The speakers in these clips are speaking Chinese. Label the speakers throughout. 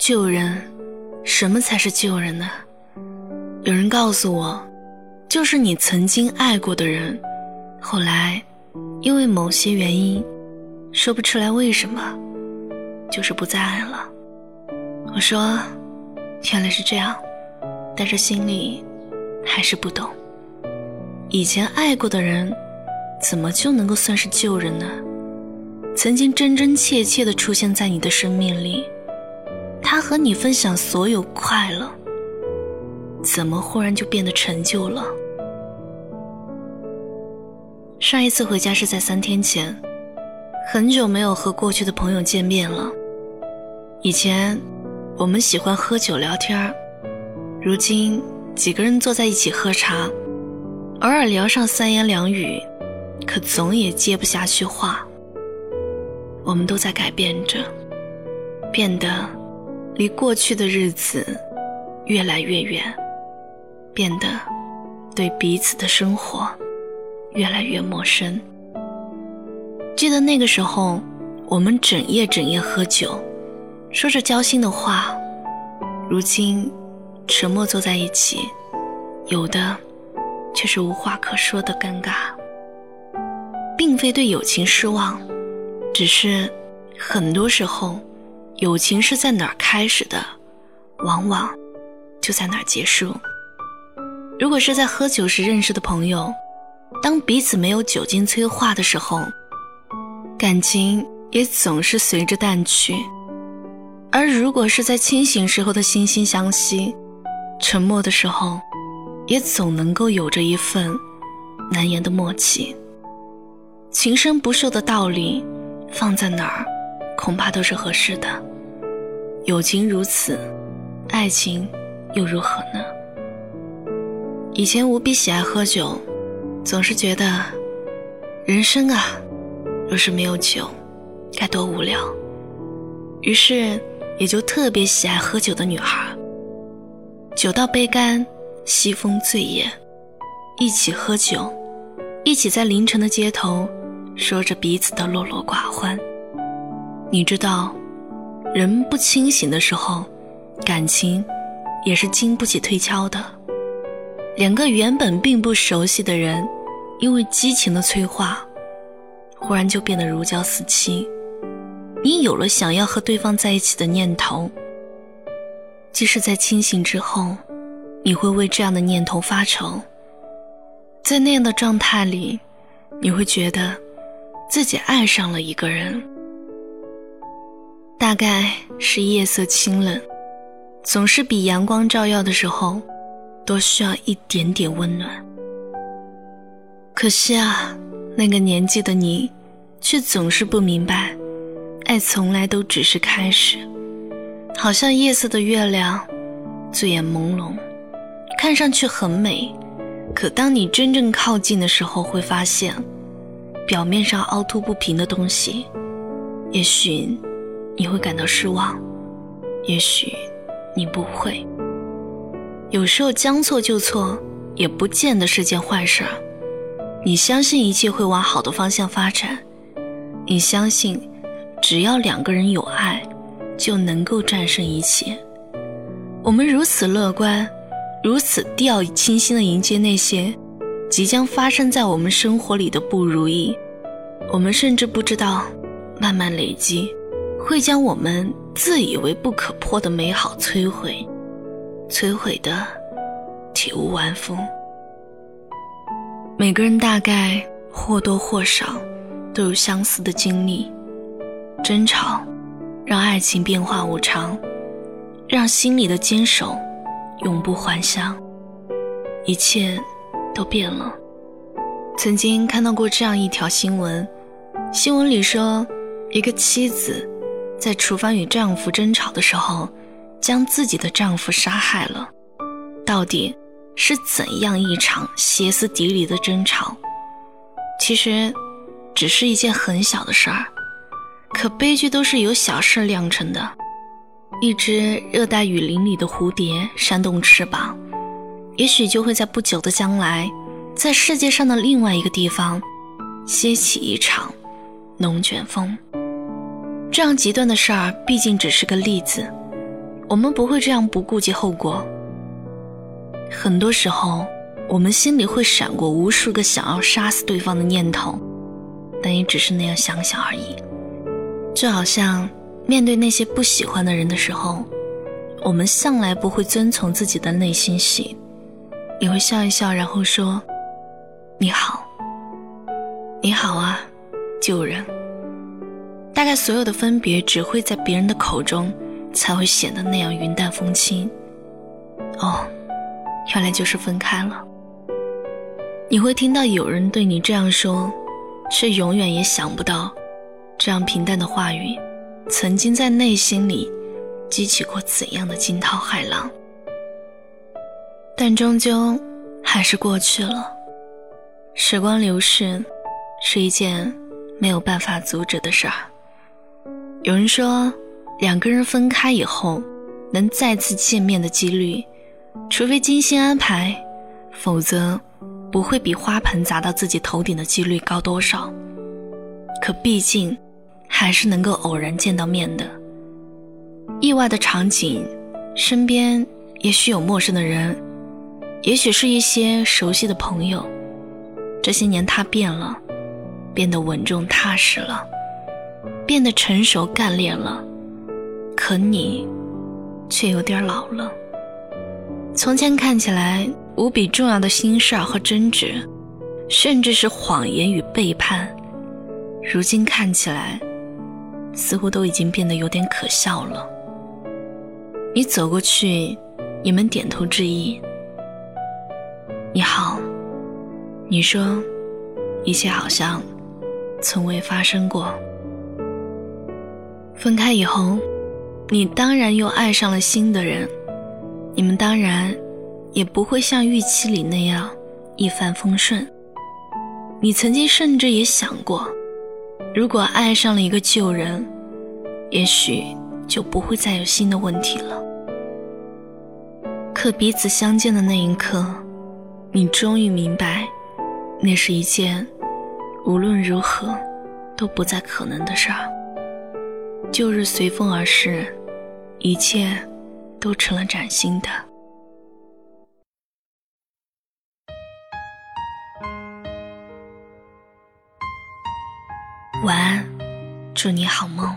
Speaker 1: 救人，什么才是救人呢？有人告诉我，就是你曾经爱过的人，后来因为某些原因，说不出来为什么，就是不再爱了。我说，原来是这样，但是心里还是不懂。以前爱过的人，怎么就能够算是旧人呢？曾经真真切切的出现在你的生命里，和你分享所有快乐，怎么忽然就变得陈旧了？上一次回家是在三天前，很久没有和过去的朋友见面了。以前我们喜欢喝酒聊天如今几个人坐在一起喝茶，偶尔聊上三言两语，可总也接不下去话。我们都在改变着，变得离过去的日子越来越远，变得对彼此的生活越来越陌生。记得那个时候，我们整夜整夜喝酒，说着交心的话，如今沉默坐在一起，有的却是无话可说的尴尬，并非对友情失望。只是，很多时候，友情是在哪儿开始的，往往就在哪儿结束。如果是在喝酒时认识的朋友，当彼此没有酒精催化的时候，感情也总是随着淡去；而如果是在清醒时候的惺惺相惜，沉默的时候，也总能够有着一份难言的默契。情深不寿的道理。放在哪儿，恐怕都是合适的。友情如此，爱情又如何呢？以前无比喜爱喝酒，总是觉得人生啊，若是没有酒，该多无聊。于是也就特别喜爱喝酒的女孩。酒到杯干，西风醉也，一起喝酒，一起在凌晨的街头。说着彼此的落落寡欢，你知道，人不清醒的时候，感情也是经不起推敲的。两个原本并不熟悉的人，因为激情的催化，忽然就变得如胶似漆。你有了想要和对方在一起的念头，即使在清醒之后，你会为这样的念头发愁。在那样的状态里，你会觉得。自己爱上了一个人，大概是夜色清冷，总是比阳光照耀的时候多需要一点点温暖。可惜啊，那个年纪的你，却总是不明白，爱从来都只是开始。好像夜色的月亮，醉眼朦胧，看上去很美，可当你真正靠近的时候，会发现。表面上凹凸不平的东西，也许你会感到失望，也许你不会。有时候将错就错，也不见得是件坏事儿。你相信一切会往好的方向发展，你相信只要两个人有爱，就能够战胜一切。我们如此乐观，如此掉以轻心的迎接那些。即将发生在我们生活里的不如意，我们甚至不知道，慢慢累积，会将我们自以为不可破的美好摧毁，摧毁的体无完肤。每个人大概或多或少都有相似的经历，争吵让爱情变化无常，让心里的坚守永不还乡，一切。都变了。曾经看到过这样一条新闻，新闻里说，一个妻子在厨房与丈夫争吵的时候，将自己的丈夫杀害了。到底是怎样一场歇斯底里的争吵？其实，只是一件很小的事儿，可悲剧都是由小事酿成的。一只热带雨林里的蝴蝶扇动翅膀。也许就会在不久的将来，在世界上的另外一个地方，掀起一场龙卷风。这样极端的事儿毕竟只是个例子，我们不会这样不顾及后果。很多时候，我们心里会闪过无数个想要杀死对方的念头，但也只是那样想想而已。就好像面对那些不喜欢的人的时候，我们向来不会遵从自己的内心戏，也会笑一笑，然后说：“你好，你好啊，旧人。”大概所有的分别，只会在别人的口中才会显得那样云淡风轻。哦。原来就是分开了。你会听到有人对你这样说，却永远也想不到，这样平淡的话语，曾经在内心里激起过怎样的惊涛骇浪。但终究还是过去了。时光流逝，是一件没有办法阻止的事儿。有人说，两个人分开以后，能再次见面的几率。除非精心安排，否则不会比花盆砸到自己头顶的几率高多少。可毕竟，还是能够偶然见到面的。意外的场景，身边也许有陌生的人，也许是一些熟悉的朋友。这些年他变了，变得稳重踏实了，变得成熟干练了。可你，却有点老了。从前看起来无比重要的心事儿和争执，甚至是谎言与背叛，如今看起来，似乎都已经变得有点可笑了。你走过去，你们点头致意。你好，你说，一切好像从未发生过。分开以后，你当然又爱上了新的人。你们当然也不会像预期里那样一帆风顺。你曾经甚至也想过，如果爱上了一个旧人，也许就不会再有新的问题了。可彼此相见的那一刻，你终于明白，那是一件无论如何都不再可能的事儿。旧日随风而逝，一切。都成了崭新的。晚安，祝你好梦。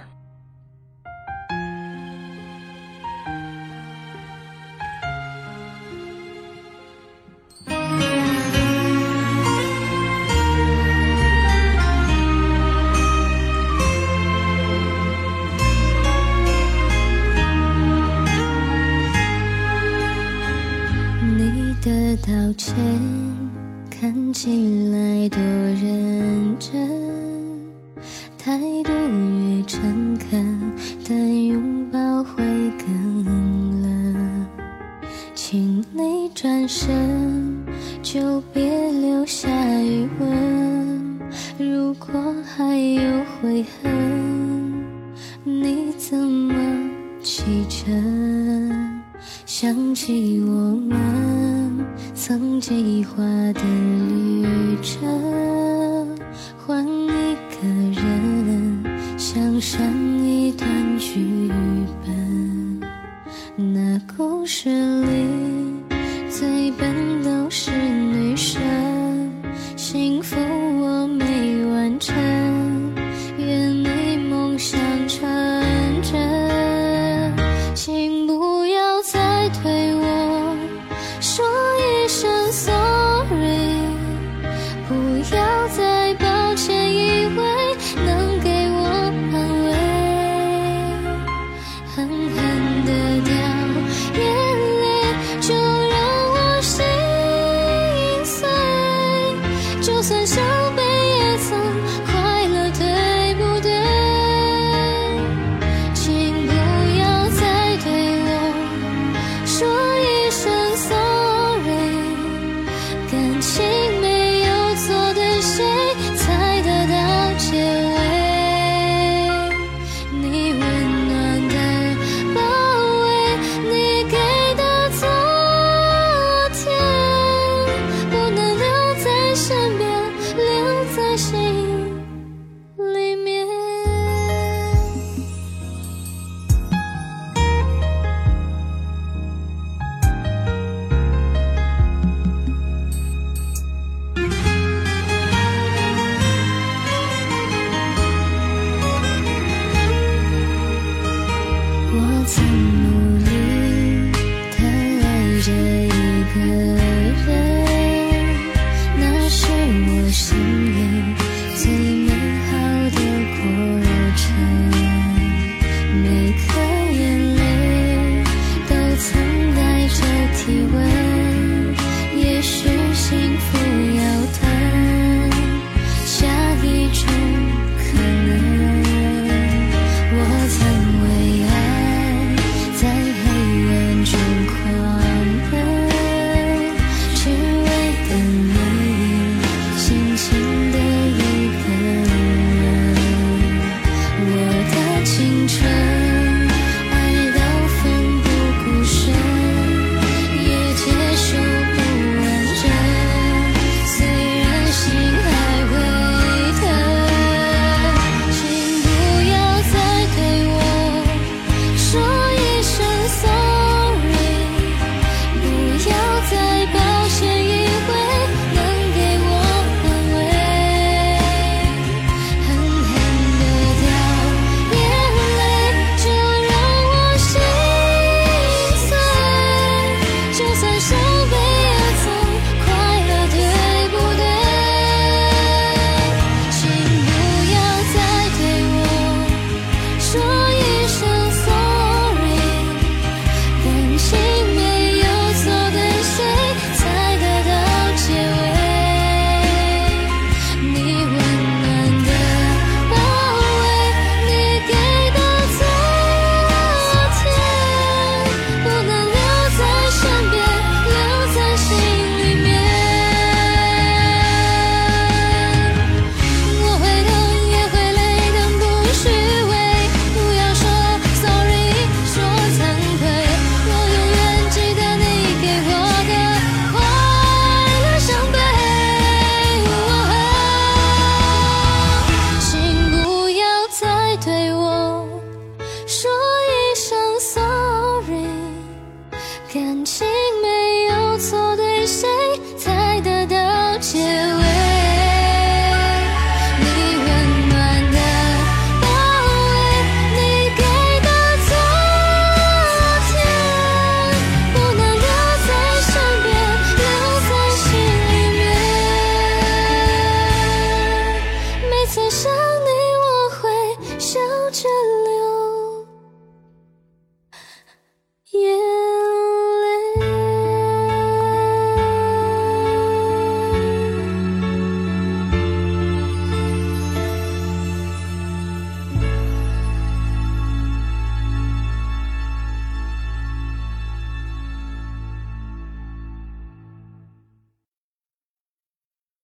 Speaker 2: 转身，就别留下余温。如果还有悔恨，你怎么启程？想起我们。曾计划的旅程，换一个人，想上一段剧本。那故事里眼前感情没有错对谁才得到结尾你温暖的包围你给的昨天不能留在身边留在心里面每次想你我会笑着